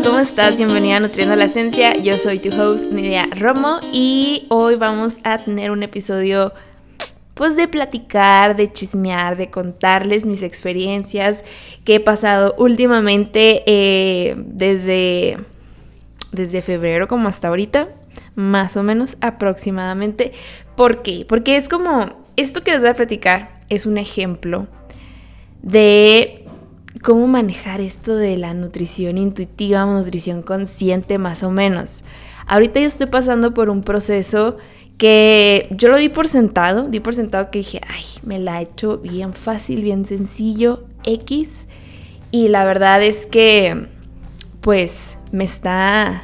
¿cómo estás? Bienvenida a Nutriendo la Esencia. Yo soy tu host Nidia Romo y hoy vamos a tener un episodio pues de platicar, de chismear, de contarles mis experiencias que he pasado últimamente eh, desde, desde febrero como hasta ahorita, más o menos aproximadamente. ¿Por qué? Porque es como, esto que les voy a platicar es un ejemplo de cómo manejar esto de la nutrición intuitiva, nutrición consciente más o menos. Ahorita yo estoy pasando por un proceso que yo lo di por sentado, di por sentado que dije, ay, me la he hecho bien fácil, bien sencillo, X. Y la verdad es que, pues, me está,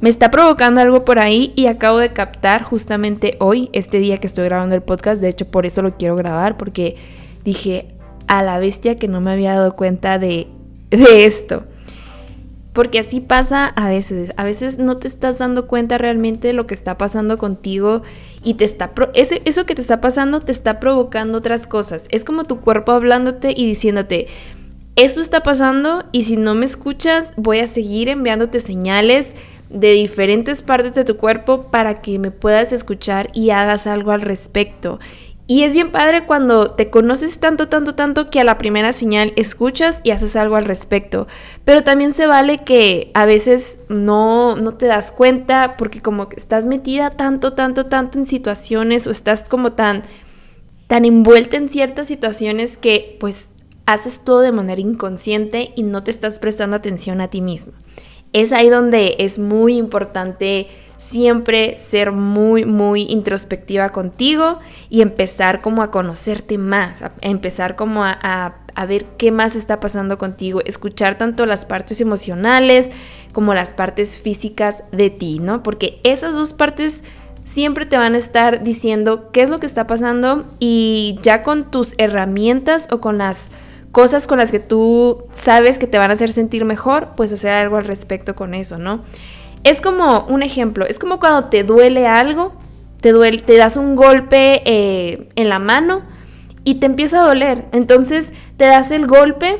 me está provocando algo por ahí y acabo de captar justamente hoy, este día que estoy grabando el podcast, de hecho por eso lo quiero grabar, porque dije, a la bestia que no me había dado cuenta de, de esto. Porque así pasa a veces. A veces no te estás dando cuenta realmente de lo que está pasando contigo y te está ese, eso que te está pasando te está provocando otras cosas. Es como tu cuerpo hablándote y diciéndote, esto está pasando y si no me escuchas voy a seguir enviándote señales de diferentes partes de tu cuerpo para que me puedas escuchar y hagas algo al respecto. Y es bien padre cuando te conoces tanto, tanto, tanto que a la primera señal escuchas y haces algo al respecto. Pero también se vale que a veces no, no te das cuenta porque como que estás metida tanto, tanto, tanto en situaciones o estás como tan, tan envuelta en ciertas situaciones que pues haces todo de manera inconsciente y no te estás prestando atención a ti mismo. Es ahí donde es muy importante siempre ser muy, muy introspectiva contigo y empezar como a conocerte más, a empezar como a, a, ver qué más está pasando contigo, escuchar tanto las partes emocionales como las partes físicas de ti, ¿no? Porque esas dos partes siempre te van a estar diciendo qué es lo que está pasando y ya con tus herramientas o con las cosas con las que tú sabes que te van a hacer sentir mejor, pues hacer algo al respecto con eso, ¿no? Es como un ejemplo, es como cuando te duele algo, te, duele, te das un golpe eh, en la mano y te empieza a doler. Entonces te das el golpe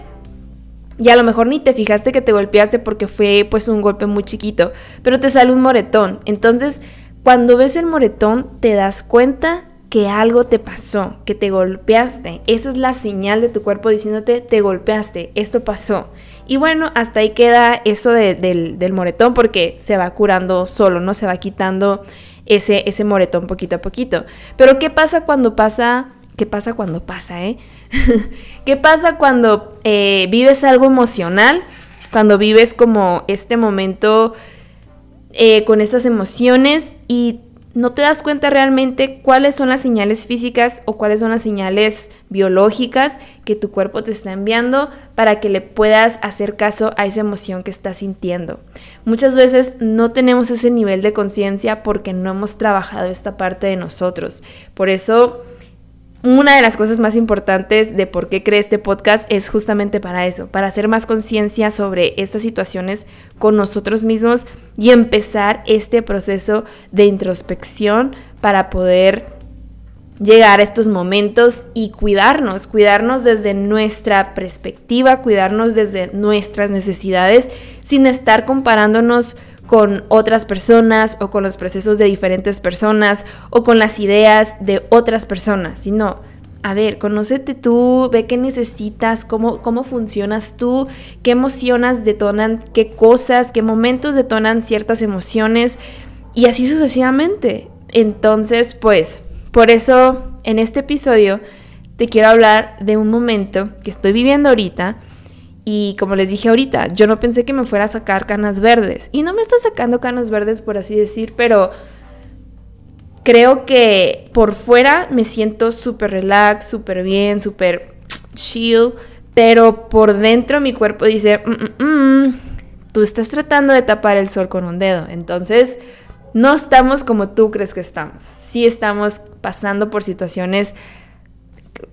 y a lo mejor ni te fijaste que te golpeaste porque fue pues un golpe muy chiquito, pero te sale un moretón. Entonces cuando ves el moretón te das cuenta que algo te pasó, que te golpeaste. Esa es la señal de tu cuerpo diciéndote te golpeaste, esto pasó. Y bueno, hasta ahí queda eso del, moretón porque se va curando solo, ¿no? Se va quitando ese, ese moretón poquito a poquito. Pero ¿qué pasa cuando pasa? ¿Qué pasa cuando pasa, eh? ¿Qué pasa cuando eh, vives algo emocional? Cuando vives como este momento eh, con estas emociones y no te das cuenta realmente cuáles son las señales físicas o cuáles son las señales biológicas que tu cuerpo te está enviando para que le puedas hacer caso a esa emoción que estás sintiendo. Muchas veces no tenemos ese nivel de conciencia porque no hemos trabajado esta parte de nosotros. Por eso una de las cosas más importantes de por qué creé este podcast es justamente para eso, para hacer más conciencia sobre estas situaciones con nosotros mismos y empezar este proceso de introspección para poder llegar a estos momentos y cuidarnos, cuidarnos desde nuestra perspectiva, cuidarnos desde nuestras necesidades sin estar comparándonos con otras personas o con los procesos de diferentes personas o con las ideas de otras personas, sino, a ver, conócete tú, ve qué necesitas, cómo, cómo funcionas tú, qué emociones detonan, qué cosas, qué momentos detonan ciertas emociones y así sucesivamente. Entonces, pues, por eso en este episodio te quiero hablar de un momento que estoy viviendo ahorita y como les dije ahorita, yo no pensé que me fuera a sacar canas verdes. Y no me está sacando canas verdes, por así decir, pero creo que por fuera me siento súper relax, súper bien, súper chill. Pero por dentro mi cuerpo dice, mm, mm, mm, tú estás tratando de tapar el sol con un dedo. Entonces, no estamos como tú crees que estamos. Sí estamos pasando por situaciones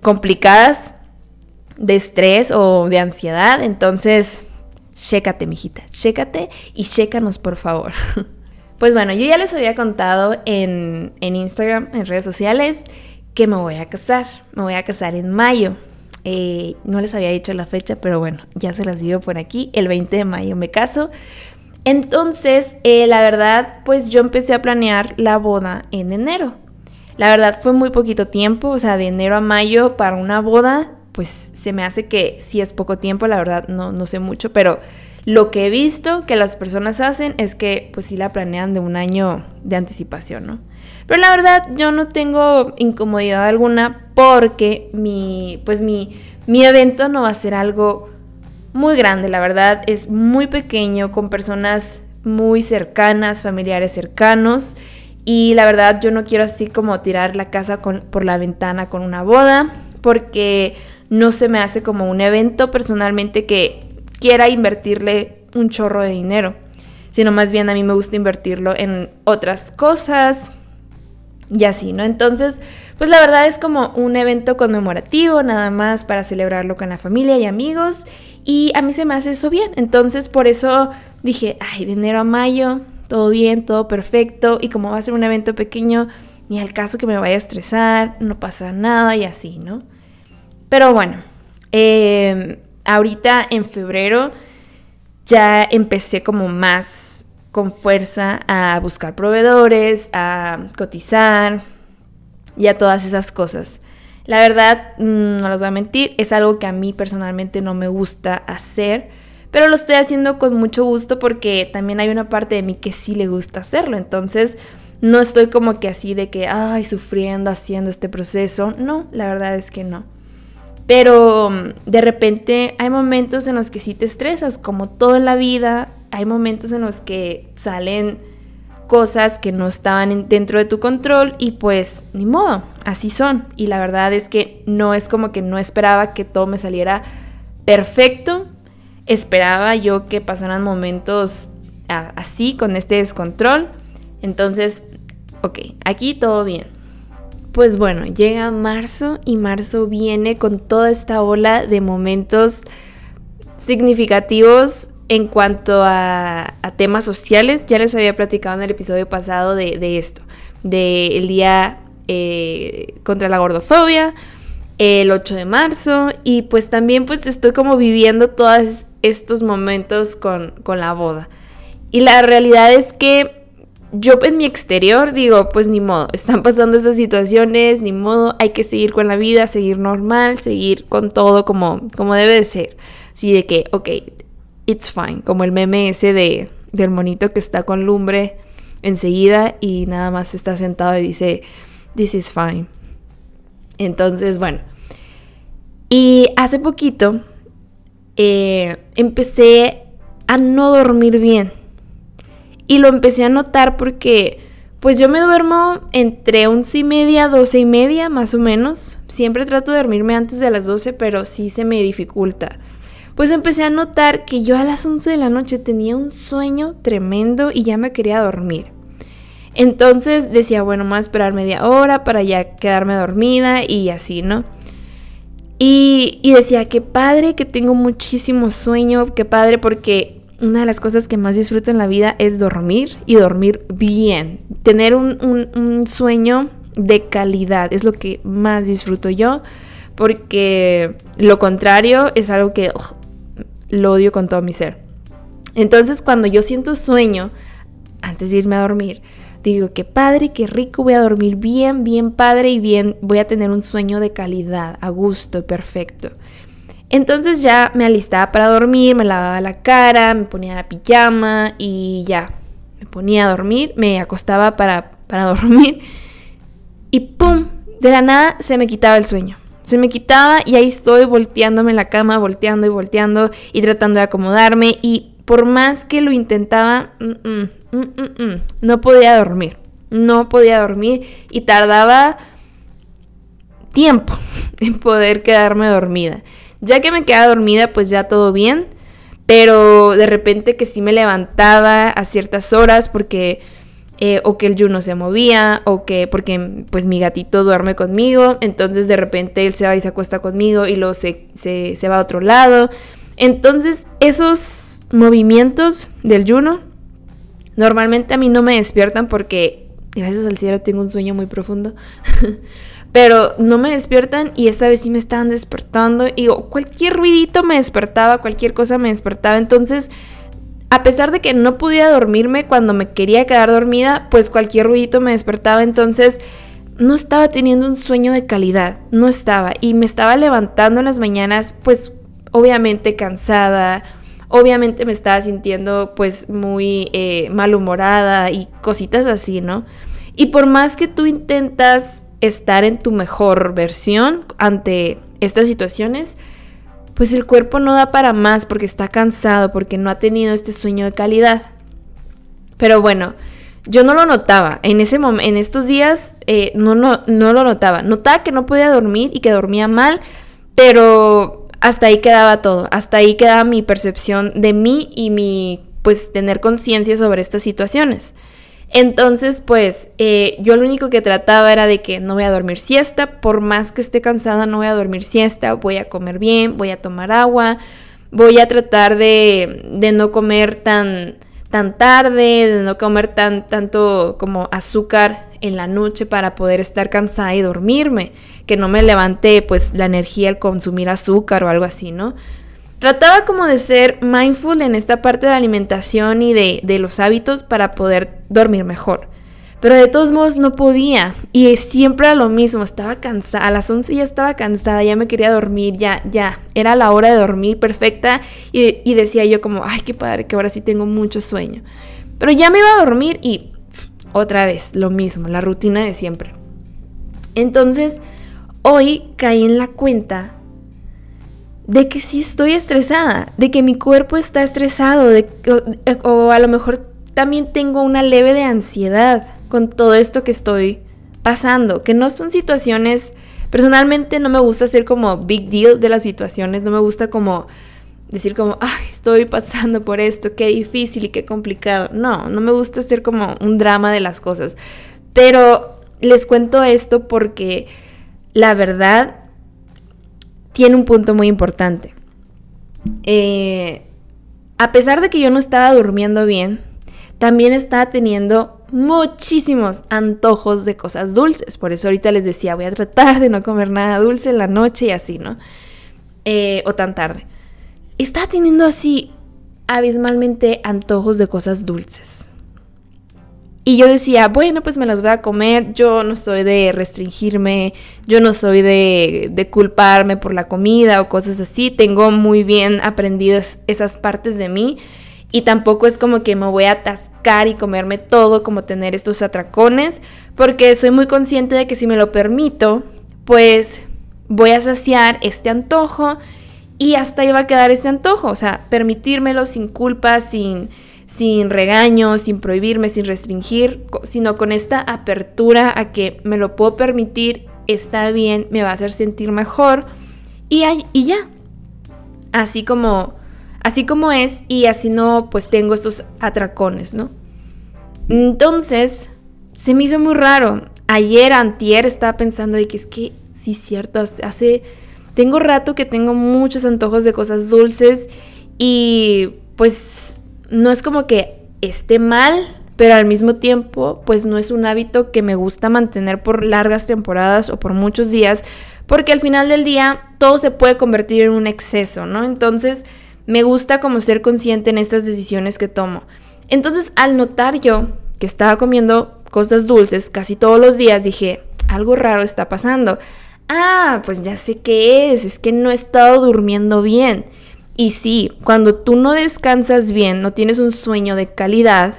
complicadas, de estrés o de ansiedad. Entonces, chécate, mijita, chécate y chécanos, por favor. Pues bueno, yo ya les había contado en, en Instagram, en redes sociales, que me voy a casar. Me voy a casar en mayo. Eh, no les había dicho la fecha, pero bueno, ya se las digo por aquí. El 20 de mayo me caso. Entonces, eh, la verdad, pues yo empecé a planear la boda en enero. La verdad fue muy poquito tiempo, o sea, de enero a mayo para una boda, pues se me hace que sí es poco tiempo, la verdad no, no sé mucho, pero lo que he visto que las personas hacen es que pues sí la planean de un año de anticipación, ¿no? Pero la verdad yo no tengo incomodidad alguna porque mi, pues mi, mi evento no va a ser algo muy grande, la verdad es muy pequeño con personas muy cercanas, familiares cercanos y la verdad yo no quiero así como tirar la casa por la ventana con una boda porque no se me hace como un evento personalmente que quiera invertirle un chorro de dinero, sino más bien a mí me gusta invertirlo en otras cosas, y así, ¿no? Entonces, pues la verdad es como un evento conmemorativo, nada más para celebrarlo con la familia y amigos. Y a mí se me hace eso bien. Entonces, por eso dije, ay, de enero a mayo, todo bien, todo perfecto. Y como va a ser un evento pequeño, ni al caso que me vaya a estresar, no pasa nada y así, ¿no? Pero bueno, em, ahorita en febrero ya empecé como más con fuerza a buscar proveedores, a cotizar y a todas esas cosas. La verdad, mm, no les voy a mentir, es algo que a mí personalmente no me gusta hacer, pero lo estoy haciendo con mucho gusto porque también hay una parte de mí que sí le gusta hacerlo. Entonces, no estoy como que así de que, ay, sufriendo haciendo este proceso. No, la verdad es que no. Pero mm, de repente hay momentos en los que sí te estresas, como todo en la vida, hay momentos en los que salen cosas que no estaban dentro de tu control y pues ni modo, así son. Y la verdad es que no es como que no esperaba que todo me saliera perfecto. Esperaba yo que pasaran momentos así, con este descontrol. Entonces, ok, aquí todo bien. Pues bueno, llega marzo y marzo viene con toda esta ola de momentos significativos en cuanto a, temas sociales, ya les había platicado en el episodio pasado de, esto, del día eh, contra la gordofobia, el 8 de marzo, y pues también pues estoy como viviendo todos estos momentos con, con la boda. Y la realidad es que yo en mi exterior digo, pues ni modo, están pasando estas situaciones, ni modo, hay que seguir con la vida, seguir normal, seguir con todo como, como debe de ser. Así de que, ok, it's fine, como el meme ese de, del monito que está con lumbre enseguida y nada más está sentado y dice, this is fine. Entonces, bueno. Y hace poquito eh, empecé a no dormir bien. Y lo empecé a notar porque, pues yo me duermo entre 11 y media, 12 y media, más o menos. Siempre trato de dormirme antes de las 12, pero sí se me dificulta pues empecé a notar que yo a las 11 de la noche tenía un sueño tremendo y ya me quería dormir. Entonces decía, bueno, más esperar media hora para ya quedarme dormida y así, ¿no? Y, y decía, qué padre que tengo muchísimo sueño, qué padre porque una de las cosas que más disfruto en la vida es dormir y dormir bien. Tener un, sueño de calidad es lo que más disfruto yo porque lo contrario es algo que lo odio con todo mi ser. Entonces cuando yo siento sueño, antes de irme a dormir, digo, qué padre, qué rico, voy a dormir bien, bien padre y bien, voy a tener un sueño de calidad, a gusto, perfecto. Entonces ya me alistaba para dormir, me lavaba la cara, me ponía la pijama y ya, me ponía a dormir, me acostaba para, para dormir y ¡pum! De la nada se me quitaba el sueño. Se me quitaba y ahí estoy volteándome en la cama, volteando y volteando y tratando de acomodarme y por más que lo intentaba, mm, mm, mm, no podía dormir. No podía dormir y tardaba tiempo en poder quedarme dormida. Ya que me quedaba dormida, pues ya todo bien, pero de repente que sí me levantaba a ciertas horas porque eh, o que el Juno se movía, o que, porque pues mi gatito duerme conmigo, entonces de repente él se va y se acuesta conmigo y luego se, se, va a otro lado. Entonces esos movimientos del Juno normalmente a mí no me despiertan porque, gracias al cielo, tengo un sueño muy profundo. pero no me despiertan y esta vez sí me estaban despertando y cualquier ruidito me despertaba, cualquier cosa me despertaba, entonces a pesar de que no podía dormirme cuando me quería quedar dormida, pues cualquier ruidito me despertaba, entonces no estaba teniendo un sueño de calidad, no estaba. Y me estaba levantando en las mañanas pues obviamente cansada, obviamente me estaba sintiendo pues muy eh, malhumorada y cositas así, ¿no? Y por más que tú intentas estar en tu mejor versión ante estas situaciones, pues el cuerpo no da para más porque está cansado, porque no ha tenido este sueño de calidad. Pero bueno, yo no lo notaba. En, ese en estos días eh, no, no, no lo notaba. Notaba que no podía dormir y que dormía mal, pero hasta ahí quedaba todo. Hasta ahí quedaba mi percepción de mí y mi, pues, tener conciencia sobre estas situaciones. Entonces, pues eh, yo lo único que trataba era de que no voy a dormir siesta, por más que esté cansada, no voy a dormir siesta, voy a comer bien, voy a tomar agua, voy a tratar de, de no comer tan, tan tarde, de no comer tan, tanto como azúcar en la noche para poder estar cansada y dormirme, que no me levante pues la energía al consumir azúcar o algo así, ¿no? Trataba como de ser mindful en esta parte de la alimentación y de, los hábitos para poder dormir mejor. Pero de todos modos no podía. Y siempre era lo mismo. Estaba cansada. A las 11 ya estaba cansada. Ya me quería dormir. Ya, ya. Era la hora de dormir perfecta. Y, y decía yo como, ay, qué padre, que ahora sí tengo mucho sueño. Pero ya me iba a dormir y otra vez lo mismo. La rutina de siempre. Entonces, hoy caí en la cuenta de que sí estoy estresada, de que mi cuerpo está estresado, de, o, a lo mejor también tengo una leve de ansiedad con todo esto que estoy pasando, que no son situaciones, personalmente no me gusta ser como big deal de las situaciones, no me gusta como decir como, ay, estoy pasando por esto, qué difícil y qué complicado. No, no me gusta ser como un drama de las cosas. Pero les cuento esto porque la verdad tiene un punto muy importante. Eh, a pesar de que yo no estaba durmiendo bien, también estaba teniendo muchísimos antojos de cosas dulces. Por eso ahorita les decía, voy a tratar de no comer nada dulce en la noche y así, ¿no? Eh, o tan tarde. Estaba teniendo así abismalmente antojos de cosas dulces. Y yo decía, bueno, pues me las voy a comer, yo no soy de restringirme, yo no soy de, culparme por la comida o cosas así, tengo muy bien aprendidas esas partes de mí y tampoco es como que me voy a atascar y comerme todo, como tener estos atracones, porque soy muy consciente de que si me lo permito, pues voy a saciar este antojo y hasta va a quedar ese antojo, o sea, permitírmelo sin culpa, sin sin regaños, sin prohibirme, sin restringir, sino con esta apertura a que me lo puedo permitir, está bien, me va a hacer sentir mejor y, y ya. Así como, así como es y así no, pues tengo estos atracones, ¿no? Entonces, se me hizo muy raro. Ayer, antier, estaba pensando de que es que, sí, cierto, hace, tengo rato que tengo muchos antojos de cosas dulces y pues no es como que esté mal, pero al mismo tiempo, pues no es un hábito que me gusta mantener por largas temporadas o por muchos días, porque al final del día todo se puede convertir en un exceso, ¿no? Entonces, me gusta como ser consciente en estas decisiones que tomo. Entonces, al notar yo que estaba comiendo cosas dulces casi todos los días, dije, algo raro está pasando. Ah, pues ya sé qué es, es que no he estado durmiendo bien. Y sí, cuando tú no descansas bien, no tienes un sueño de calidad,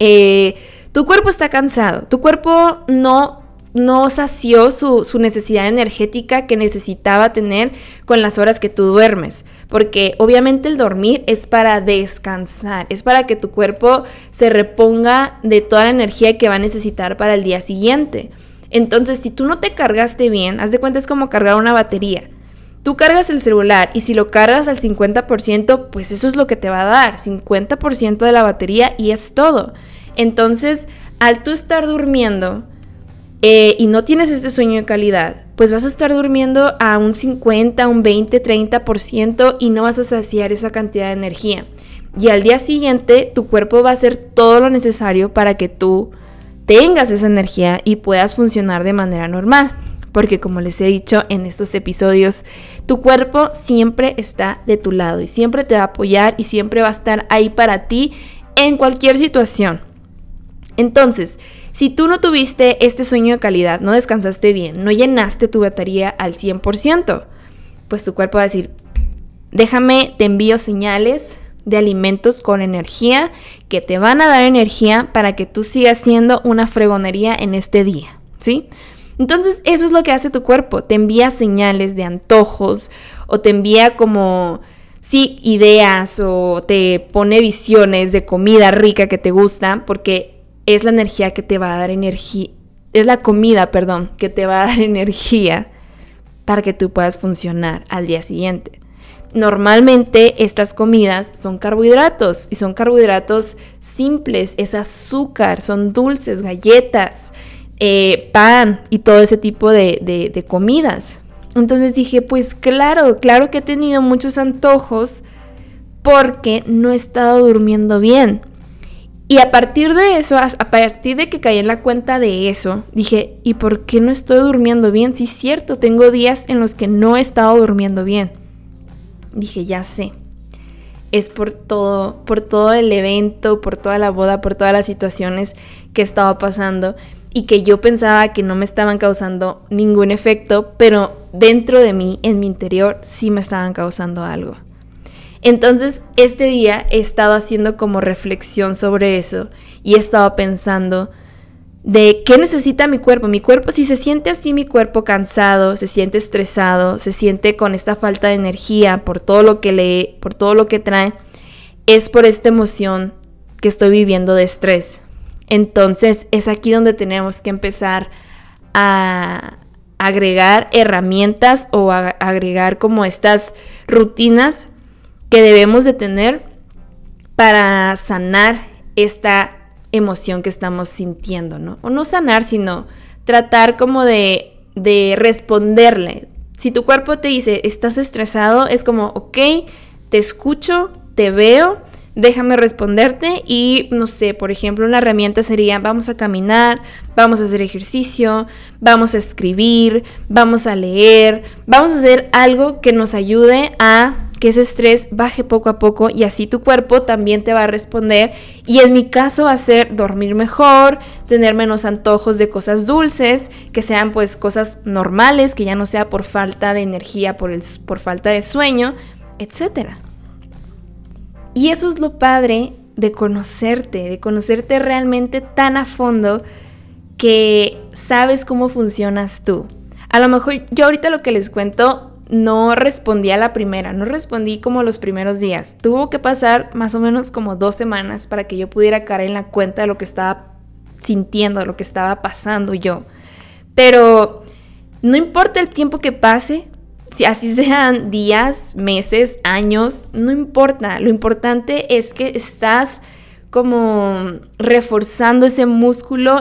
eh, tu cuerpo está cansado, tu cuerpo no, no sació su, su, necesidad energética que necesitaba tener con las horas que tú duermes. Porque obviamente el dormir es para descansar, es para que tu cuerpo se reponga de toda la energía que va a necesitar para el día siguiente. Entonces, si tú no te cargaste bien, haz de cuenta es como cargar una batería. Tú cargas el celular y si lo cargas al 50%, pues eso es lo que te va a dar, 50% de la batería y es todo. Entonces, al tú estar durmiendo eh, y no tienes este sueño de calidad, pues vas a estar durmiendo a un 50, un 20, 30% y no vas a saciar esa cantidad de energía. Y al día siguiente tu cuerpo va a hacer todo lo necesario para que tú tengas esa energía y puedas funcionar de manera normal. Porque como les he dicho en estos episodios, tu cuerpo siempre está de tu lado y siempre te va a apoyar y siempre va a estar ahí para ti en cualquier situación. Entonces, si tú no tuviste este sueño de calidad, no descansaste bien, no llenaste tu batería al 100%, pues tu cuerpo va a decir, déjame, te envío señales de alimentos con energía que te van a dar energía para que tú sigas siendo una fregonería en este día, ¿sí? Entonces eso es lo que hace tu cuerpo, te envía señales de antojos o te envía como, sí, ideas o te pone visiones de comida rica que te gusta porque es la energía que te va a dar energía, es la comida, perdón, que te va a dar energía para que tú puedas funcionar al día siguiente. Normalmente estas comidas son carbohidratos y son carbohidratos simples, es azúcar, son dulces, galletas, eh, pan y todo ese tipo de, de comidas. Entonces dije, pues claro, claro que he tenido muchos antojos porque no he estado durmiendo bien. Y a partir de eso, a partir de que caí en la cuenta de eso, dije, ¿y por qué no estoy durmiendo bien? Sí, cierto, tengo días en los que no he estado durmiendo bien. Dije, ya sé. Es por todo, por todo el evento, por toda la boda, por todas las situaciones que estaba pasando y que yo pensaba que no me estaban causando ningún efecto, pero dentro de mí, en mi interior, sí me estaban causando algo. Entonces, este día he estado haciendo como reflexión sobre eso y he estado pensando de qué necesita mi cuerpo. Mi cuerpo, si se siente así mi cuerpo cansado, se siente estresado, se siente con esta falta de energía por todo lo que lee, por todo lo que trae, es por esta emoción que estoy viviendo de estrés. Entonces, es aquí donde tenemos que empezar a agregar herramientas o a agregar como estas rutinas que debemos de tener para sanar esta emoción que estamos sintiendo, ¿no? O no sanar, sino tratar como de, de responderle. Si tu cuerpo te dice, estás estresado, es como, ok, te escucho, te veo, déjame responderte y no sé, por ejemplo, una herramienta sería vamos a caminar, vamos a hacer ejercicio, vamos a escribir, vamos a leer, vamos a hacer algo que nos ayude a que ese estrés baje poco a poco y así tu cuerpo también te va a responder y en mi caso hacer dormir mejor, tener menos antojos de cosas dulces, que sean pues cosas normales, que ya no sea por falta de energía, por, el, por falta de sueño, etc. Y eso es lo padre de conocerte, de conocerte realmente tan a fondo que sabes cómo funcionas tú. A lo mejor yo ahorita lo que les cuento no respondí a la primera, no respondí como los primeros días. Tuvo que pasar más o menos como dos semanas para que yo pudiera caer en la cuenta de lo que estaba sintiendo, lo que estaba pasando yo. Pero no importa el tiempo que pase, si así sean días, meses, años, no importa. Lo importante es que estás como reforzando ese músculo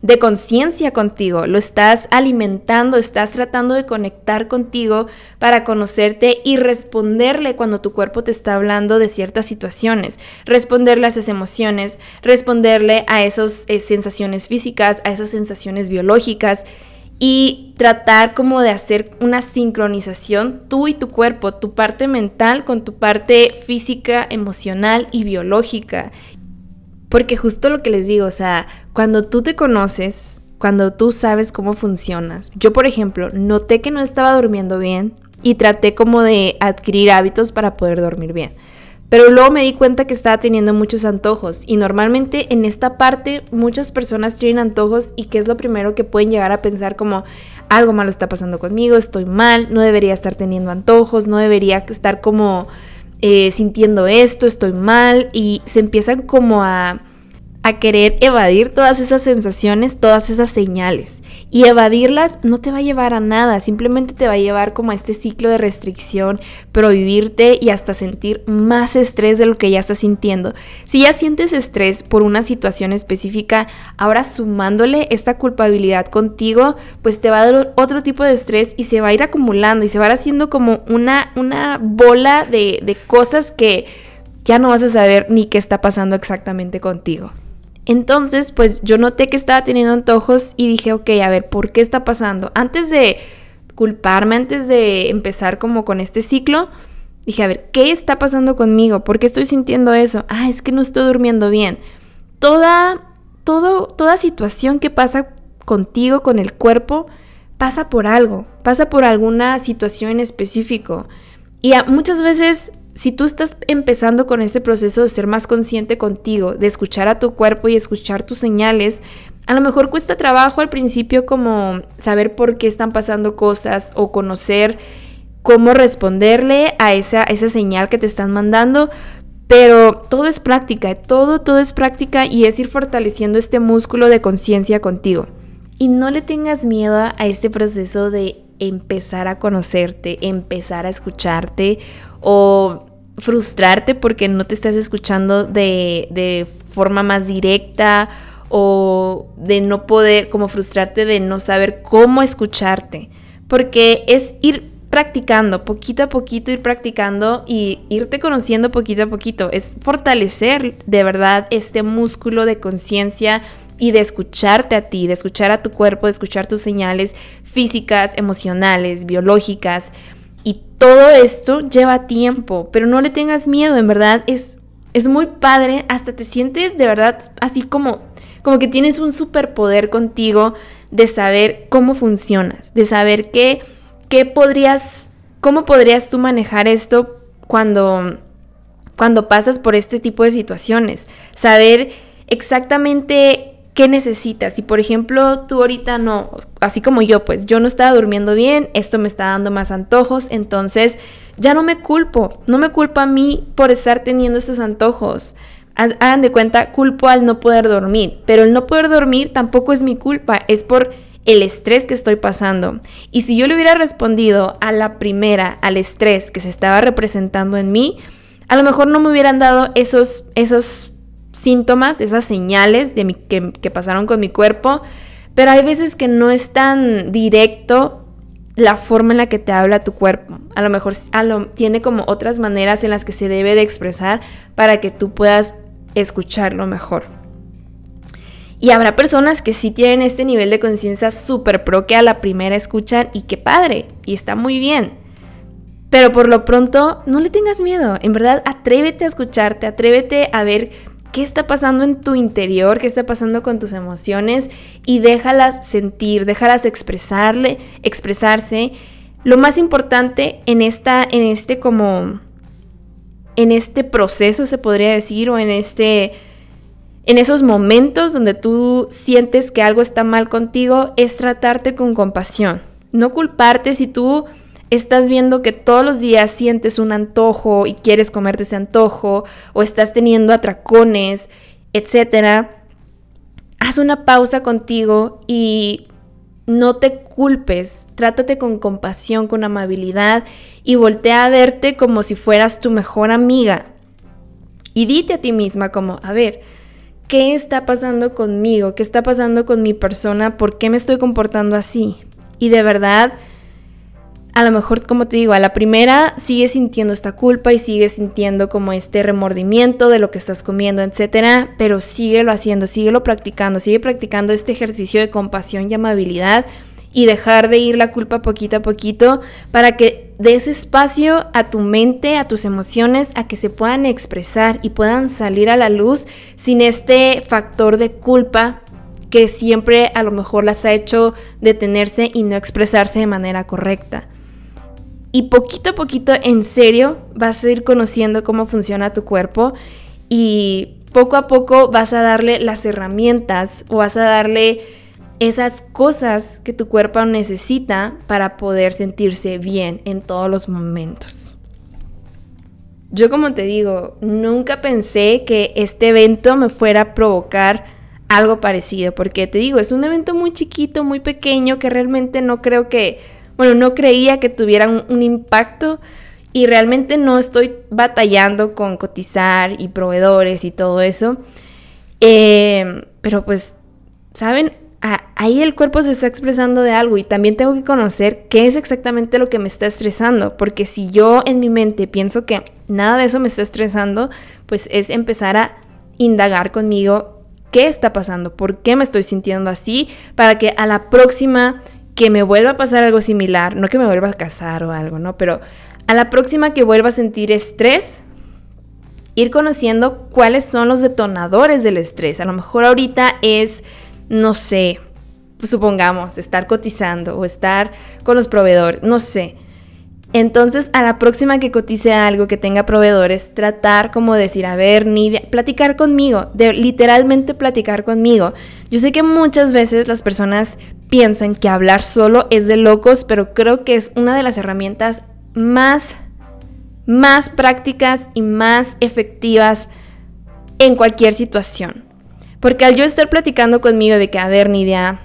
de conciencia contigo, lo estás alimentando, estás tratando de conectar contigo para conocerte y responderle cuando tu cuerpo te está hablando de ciertas situaciones, responderle a esas emociones, responderle a esas eh, sensaciones físicas, a esas sensaciones biológicas y tratar como de hacer una sincronización tú y tu cuerpo, tu parte mental con tu parte física, emocional y biológica. Porque justo lo que les digo, o sea, cuando tú te conoces, cuando tú sabes cómo funcionas. Yo, por ejemplo, noté que no estaba durmiendo bien y traté como de adquirir hábitos para poder dormir bien. Pero luego me di cuenta que estaba teniendo muchos antojos y normalmente en esta parte muchas personas tienen antojos y que es lo primero que pueden llegar a pensar como algo malo está pasando conmigo, estoy mal, no debería estar teniendo antojos, no debería estar como eh, sintiendo esto, estoy mal y se empiezan como a, a querer evadir todas esas sensaciones, todas esas señales. Y evadirlas no te va a llevar a nada, simplemente te va a llevar como a este ciclo de restricción, prohibirte y hasta sentir más estrés de lo que ya estás sintiendo. Si ya sientes estrés por una situación específica, ahora sumándole esta culpabilidad contigo, pues te va a dar otro tipo de estrés y se va a ir acumulando y se va a ir haciendo como una, una bola de, de cosas que ya no vas a saber ni qué está pasando exactamente contigo. Entonces, pues yo noté que estaba teniendo antojos y dije, ok, a ver, ¿por qué está pasando? Antes de culparme, antes de empezar como con este ciclo, dije, a ver, ¿qué está pasando conmigo? ¿Por qué estoy sintiendo eso? Ah, es que no estoy durmiendo bien. Toda, todo, toda situación que pasa contigo, con el cuerpo, pasa por algo, pasa por alguna situación en específico. Y muchas veces si tú estás empezando con este proceso de ser más consciente contigo, de escuchar a tu cuerpo y escuchar tus señales, a lo mejor cuesta trabajo al principio como saber por qué están pasando cosas o conocer cómo responderle a esa, esa señal que te están mandando, pero todo es práctica, todo, todo es práctica y es ir fortaleciendo este músculo de conciencia contigo. Y no le tengas miedo a este proceso de empezar a conocerte, empezar a escucharte o frustrarte porque no te estás escuchando de, forma más directa o de no poder, como frustrarte de no saber cómo escucharte. Porque es ir practicando, poquito a poquito ir practicando y irte conociendo poquito a poquito. Es fortalecer de verdad este músculo de conciencia y de escucharte a ti, de escuchar a tu cuerpo, de escuchar tus señales físicas, emocionales, biológicas. Y todo esto lleva tiempo, pero no le tengas miedo, en verdad es, es muy padre, hasta te sientes de verdad así como, como que tienes un superpoder contigo de saber cómo funcionas, de saber qué, qué podrías, cómo podrías tú manejar esto cuando, cuando pasas por este tipo de situaciones, saber exactamente ¿Qué necesitas? Si por ejemplo tú ahorita no, así como yo, pues yo no estaba durmiendo bien, esto me está dando más antojos, entonces ya no me culpo, no me culpo a mí por estar teniendo estos antojos. Hagan de cuenta, culpo al no poder dormir, pero el no poder dormir tampoco es mi culpa, es por el estrés que estoy pasando. Y si yo le hubiera respondido a la primera, al estrés que se estaba representando en mí, a lo mejor no me hubieran dado esos, esos síntomas, esas señales de que, pasaron con mi cuerpo, pero hay veces que no es tan directo la forma en la que te habla tu cuerpo. A lo mejor tiene como otras maneras en las que se debe de expresar para que tú puedas escucharlo mejor. Y habrá personas que sí tienen este nivel de conciencia súper pro que a la primera escuchan y qué padre, y está muy bien. Pero por lo pronto, no le tengas miedo. En verdad, atrévete a escucharte, atrévete a ver qué está pasando en tu interior, qué está pasando con tus emociones y déjalas sentir, déjalas expresarle, expresarse. Lo más importante en esta en este como en este proceso se podría decir o en este en esos momentos donde tú sientes que algo está mal contigo es tratarte con compasión, no culparte si tú estás viendo que todos los días sientes un antojo y quieres comerte ese antojo, o estás teniendo atracones, etcétera, haz una pausa contigo y no te culpes, trátate con compasión, con amabilidad y voltea a verte como si fueras tu mejor amiga. Y dite a ti misma como, a ver, ¿qué está pasando conmigo? ¿Qué está pasando con mi persona? ¿Por qué me estoy comportando así? Y de verdad, a lo mejor, como te digo, a la primera sigues sintiendo esta culpa y sigues sintiendo como este remordimiento de lo que estás comiendo, etcétera, pero síguelo haciendo, síguelo practicando, sigue practicando este ejercicio de compasión y amabilidad y dejar de ir la culpa poquito a poquito para que des espacio a tu mente, a tus emociones, a que se puedan expresar y puedan salir a la luz sin este factor de culpa que siempre a lo mejor las ha hecho detenerse y no expresarse de manera correcta. Y poquito a poquito, en serio, vas a ir conociendo cómo funciona tu cuerpo y poco a poco vas a darle las herramientas o vas a darle esas cosas que tu cuerpo necesita para poder sentirse bien en todos los momentos. Yo como te digo, nunca pensé que este evento me fuera a provocar algo parecido, porque te digo, es un evento muy chiquito, muy pequeño, que realmente no creo que bueno, no creía que tuvieran un, impacto y realmente no estoy batallando con cotizar y proveedores y todo eso. Em, pero pues, ¿saben? ahí el cuerpo se está expresando de algo y también tengo que conocer qué es exactamente lo que me está estresando, porque si yo en mi mente pienso que nada de eso me está estresando, pues es empezar a indagar conmigo qué está pasando, por qué me estoy sintiendo así, para que a la próxima que me vuelva a pasar algo similar, no que me vuelva a casar o algo, ¿no? Pero a la próxima que vuelva a sentir estrés, ir conociendo cuáles son los detonadores del estrés. A lo mejor ahorita es, no sé, pues supongamos, estar cotizando o estar con los proveedores, no sé. Entonces, a la próxima que cotice algo que tenga proveedores, tratar como decir, a ver, Nidia, platicar conmigo, de literalmente platicar conmigo. Yo sé que muchas veces las personas piensan que hablar solo es de locos, pero creo que es una de las herramientas más, más prácticas y más efectivas en cualquier situación. Porque al yo estar platicando conmigo de que, a ver, Nidia,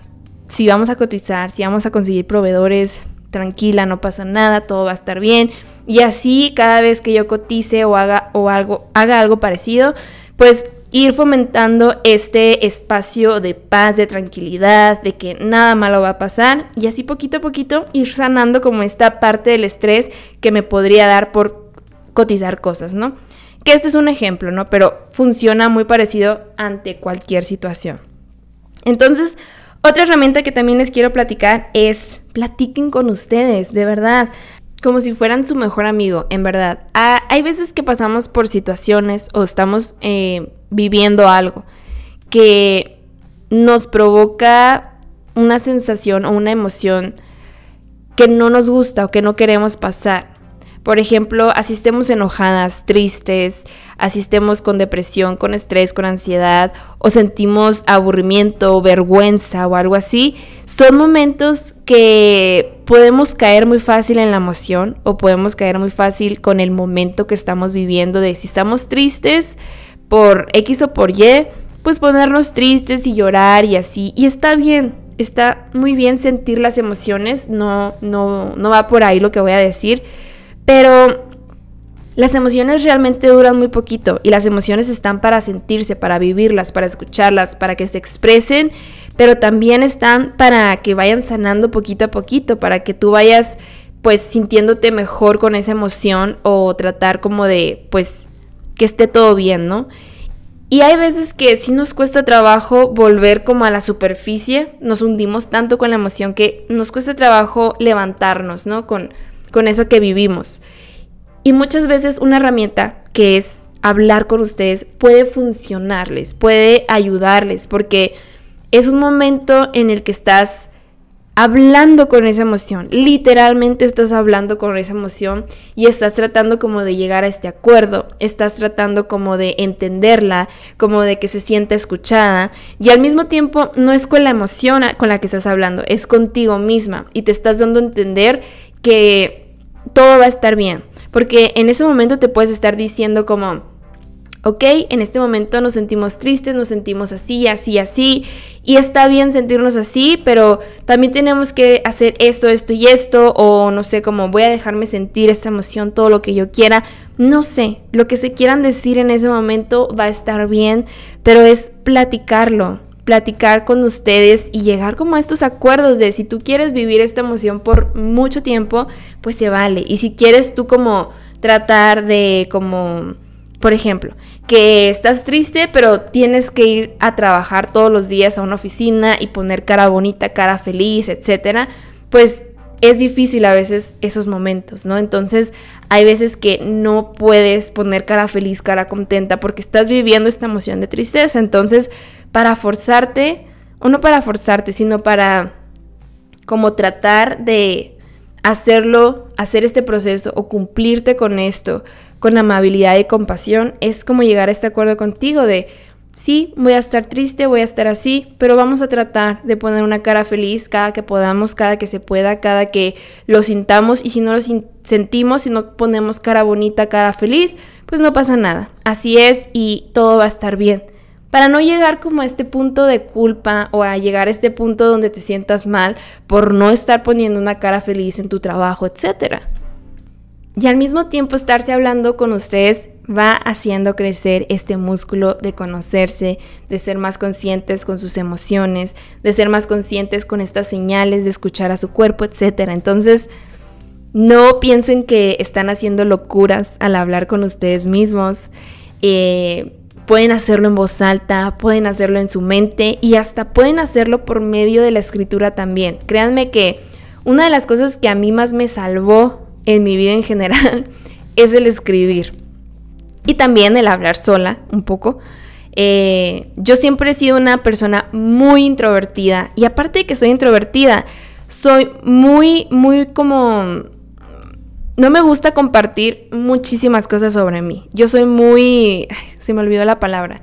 si vamos a cotizar, si vamos a conseguir proveedores, tranquila, no pasa nada, todo va a estar bien. Y así cada vez que yo cotice o haga, o algo, haga algo parecido, pues ir fomentando este espacio de paz, de tranquilidad, de que nada malo va a pasar y así poquito a poquito ir sanando como esta parte del estrés que me podría dar por cotizar cosas, ¿no? Que este es un ejemplo, ¿no? Pero funciona muy parecido ante cualquier situación. Entonces, otra herramienta que también les quiero platicar es platiquen con ustedes, de verdad, como si fueran su mejor amigo, en verdad. Hay veces que pasamos por situaciones o estamos eh, viviendo algo que nos provoca una sensación o una emoción que no nos gusta o que no queremos pasar. Por ejemplo, asistemos enojadas, tristes, asistemos con depresión, con estrés, con ansiedad o sentimos aburrimiento, vergüenza o algo así. Son momentos que podemos caer muy fácil en la emoción o podemos caer muy fácil con el momento que estamos viviendo de si estamos tristes por X o por Y, pues ponernos tristes y llorar y así. Y está bien, está muy bien sentir las emociones, no, no, no va por ahí lo que voy a decir pero las emociones realmente duran muy poquito y las emociones están para sentirse, para vivirlas, para escucharlas, para que se expresen, pero también están para que vayan sanando poquito a poquito, para que tú vayas pues sintiéndote mejor con esa emoción o tratar como de pues que esté todo bien, ¿no? Y hay veces que sí nos cuesta trabajo volver como a la superficie, nos hundimos tanto con la emoción que nos cuesta trabajo levantarnos, ¿no? Con, con eso que vivimos. Y muchas veces una herramienta que es hablar con ustedes puede funcionarles, puede ayudarles, porque es un momento en el que estás hablando con esa emoción, literalmente estás hablando con esa emoción y estás tratando como de llegar a este acuerdo, estás tratando como de entenderla, como de que se sienta escuchada y al mismo tiempo no es con la emoción con la que estás hablando, es contigo misma y te estás dando a entender que todo va a estar bien. Porque en ese momento te puedes estar diciendo como, ok, en este momento nos sentimos tristes, nos sentimos así, así, así, y está bien sentirnos así, pero también tenemos que hacer esto, esto y esto, o no sé, como voy a dejarme sentir esta emoción, todo lo que yo quiera, no sé, lo que se quieran decir en ese momento va a estar bien, pero es platicarlo, platicar con ustedes y llegar como a estos acuerdos de si tú quieres vivir esta emoción por mucho tiempo, pues se vale. Y si quieres tú como tratar de como, por ejemplo, que estás triste pero tienes que ir a trabajar todos los días a una oficina y poner cara bonita, cara feliz, etcétera, pues es difícil a veces esos momentos, ¿no? Entonces hay veces que no puedes poner cara feliz, cara contenta porque estás viviendo esta emoción de tristeza. Entonces para forzarte, o no para forzarte, sino para como tratar de hacerlo, hacer este proceso o cumplirte con esto, con amabilidad y compasión, es como llegar a este acuerdo contigo de, sí, voy a estar triste, voy a estar así, pero vamos a tratar de poner una cara feliz cada que podamos, cada que se pueda, cada que lo sintamos y si no lo sentimos, si no ponemos cara bonita, cara feliz, pues no pasa nada. Así es y todo va a estar bien para no llegar como a este punto de culpa o a llegar a este punto donde te sientas mal por no estar poniendo una cara feliz en tu trabajo, etc. Y al mismo tiempo estarse hablando con ustedes va haciendo crecer este músculo de conocerse, de ser más conscientes con sus emociones, de ser más conscientes con estas señales, de escuchar a su cuerpo, etc. Entonces, no piensen que están haciendo locuras al hablar con ustedes mismos. Eh, pueden hacerlo en voz alta, pueden hacerlo en su mente y hasta pueden hacerlo por medio de la escritura también. Créanme que una de las cosas que a mí más me salvó en mi vida en general es el escribir y también el hablar sola un poco. Eh, yo siempre he sido una persona muy introvertida y aparte de que soy introvertida, soy muy, muy como... No me gusta compartir muchísimas cosas sobre mí. Yo soy muy... se me olvidó la palabra.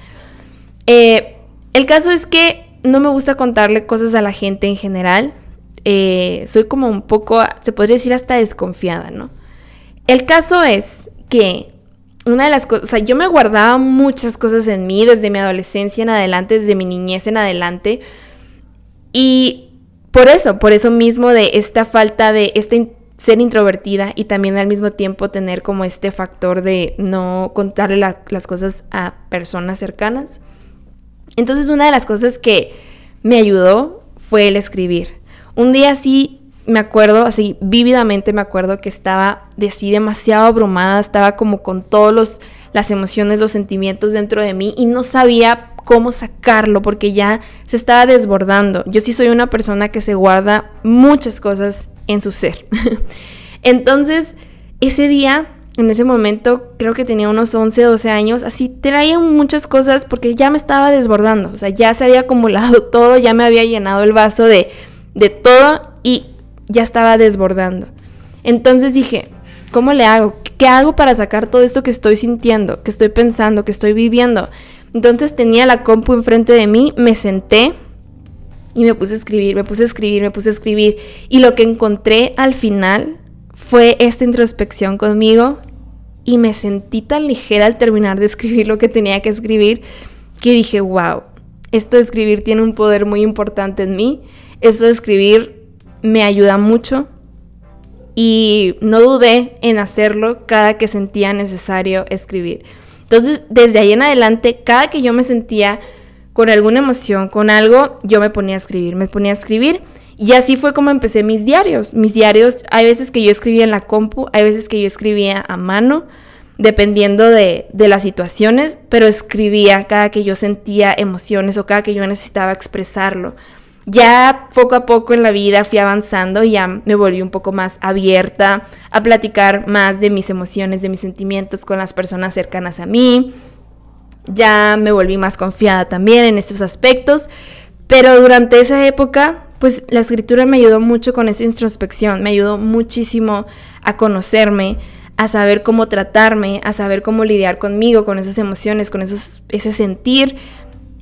Eh, el caso es que no me gusta contarle cosas a la gente en general. Eh, soy como un poco, se podría decir hasta desconfiada, ¿no? El caso es que una de las cosas, o sea, yo me guardaba muchas cosas en mí desde mi adolescencia en adelante, desde mi niñez en adelante. Y por eso, por eso mismo de esta falta de este ser introvertida y también al mismo tiempo tener como este factor de no contarle las cosas a personas cercanas. Entonces una de las cosas que me ayudó fue el escribir. Un día sí me acuerdo, así vívidamente me acuerdo que estaba de así demasiado abrumada, estaba como con todas las emociones, los sentimientos dentro de mí y no sabía cómo sacarlo porque ya se estaba desbordando. Yo sí soy una persona que se guarda muchas cosas en su ser. Entonces, ese día, en ese momento, creo que tenía unos 11, 12 años, así traía muchas cosas porque ya me estaba desbordando, o sea, ya se había acumulado todo, ya me había llenado el vaso de, de todo y ya estaba desbordando. Entonces dije, ¿cómo le hago? ¿Qué hago para sacar todo esto que estoy sintiendo, que estoy pensando, que estoy viviendo? Entonces tenía la compu enfrente de mí, me senté y me puse a escribir, me puse a escribir, me puse a escribir. Y lo que encontré al final fue esta introspección conmigo y me sentí tan ligera al terminar de escribir lo que tenía que escribir que dije, wow, esto de escribir tiene un poder muy importante en mí. Esto de escribir me ayuda mucho y no dudé en hacerlo cada que sentía necesario escribir. Entonces, desde ahí en adelante, cada que yo me sentía con alguna emoción, con algo, yo me ponía a escribir, me ponía a escribir y así fue como empecé mis diarios. Mis diarios, hay veces que yo escribía en la compu, hay veces que yo escribía a mano, dependiendo de, de las situaciones, pero escribía cada que yo sentía emociones o cada que yo necesitaba expresarlo ya poco a poco en la vida fui avanzando y ya me volví un poco más abierta a platicar más de mis emociones, de mis sentimientos con las personas cercanas a mí. Ya me volví más confiada también en estos aspectos. Pero durante esa época, pues la escritura me ayudó mucho con esa introspección, me ayudó muchísimo a conocerme, a saber cómo tratarme, a saber cómo lidiar conmigo, con esas emociones, con esos, ese sentir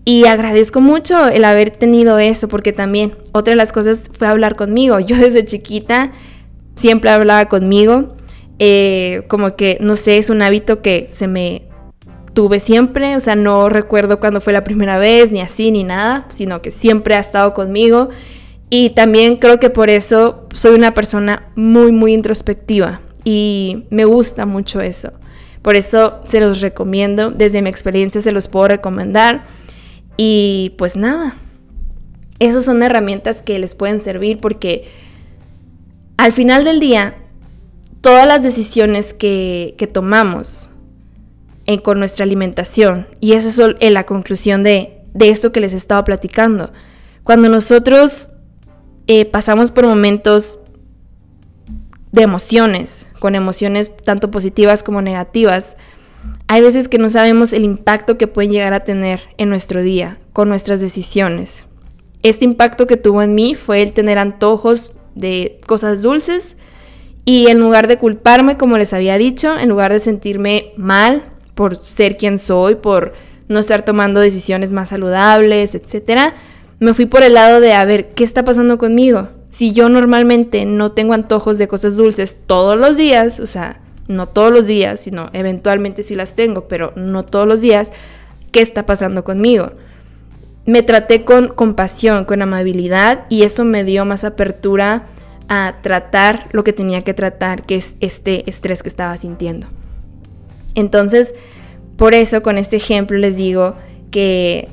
y agradezco mucho el haber tenido eso, porque también otra de las cosas fue hablar conmigo. Yo desde chiquita siempre hablaba conmigo, eh, como que, no sé, es un hábito que se me tuve siempre, o sea, no recuerdo cuándo fue la primera vez, ni así, ni nada, sino que siempre ha estado conmigo. Y también creo que por eso soy una persona muy, muy introspectiva y me gusta mucho eso. Por eso se los recomiendo, desde mi experiencia se los puedo recomendar y pues nada, esas son herramientas que les pueden servir porque al final del día, todas las decisiones que, tomamos en, con nuestra alimentación, y esa es la conclusión de, de esto que les estaba platicando, cuando nosotros eh, pasamos por momentos de emociones, con emociones tanto positivas como negativas, hay veces que no sabemos el impacto que pueden llegar a tener en nuestro día con nuestras decisiones. Este impacto que tuvo en mí fue el tener antojos de cosas dulces y en lugar de culparme, como les había dicho, en lugar de sentirme mal por ser quien soy, por no estar tomando decisiones más saludables, etc., me fui por el lado de a ver, ¿qué está pasando conmigo? Si yo normalmente no tengo antojos de cosas dulces todos los días, o sea, no todos los días, sino eventualmente sí las tengo, pero no todos los días, ¿qué está pasando conmigo? Me traté con compasión, con amabilidad y eso me dio más apertura a tratar lo que tenía que tratar, que es este estrés que estaba sintiendo. Entonces, por eso con este ejemplo les digo que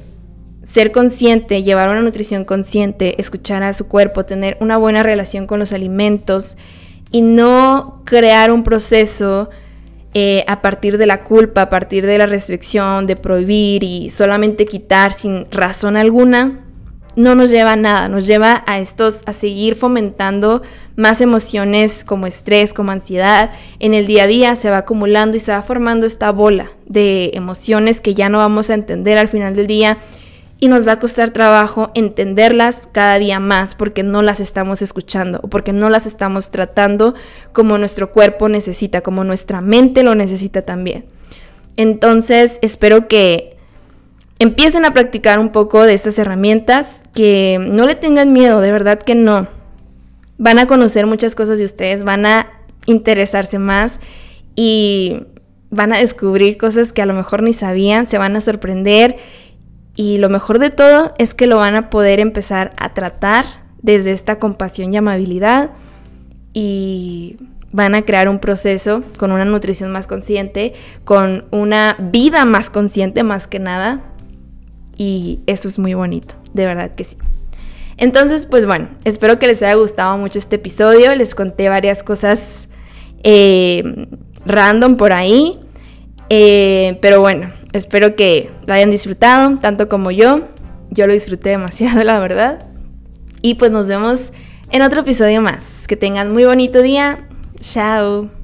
ser consciente, llevar una nutrición consciente, escuchar a su cuerpo, tener una buena relación con los alimentos, y no crear un proceso eh, a partir de la culpa, a partir de la restricción, de prohibir y solamente quitar sin razón alguna, no nos lleva a nada, nos lleva a estos, a seguir fomentando más emociones como estrés, como ansiedad. En el día a día se va acumulando y se va formando esta bola de emociones que ya no vamos a entender al final del día y nos va a costar trabajo entenderlas cada día más porque no las estamos escuchando o porque no las estamos tratando como nuestro cuerpo necesita, como nuestra mente lo necesita también. Entonces, espero que empiecen a practicar un poco de estas herramientas, que no le tengan miedo, de verdad que no. Van a conocer muchas cosas de ustedes, van a interesarse más y van a descubrir cosas que a lo mejor ni sabían, se van a sorprender y lo mejor de todo es que lo van a poder empezar a tratar desde esta compasión y amabilidad y van a crear un proceso con una nutrición más consciente, con una vida más consciente más que nada. Y eso es muy bonito, de verdad que sí. Entonces, pues bueno, espero que les haya gustado mucho este episodio. Les conté varias cosas eh, random por ahí. Eh, pero bueno, Espero que lo hayan disfrutado, tanto como yo. Yo lo disfruté demasiado, la verdad. Y pues nos vemos en otro episodio más. Que tengan muy bonito día. Chao.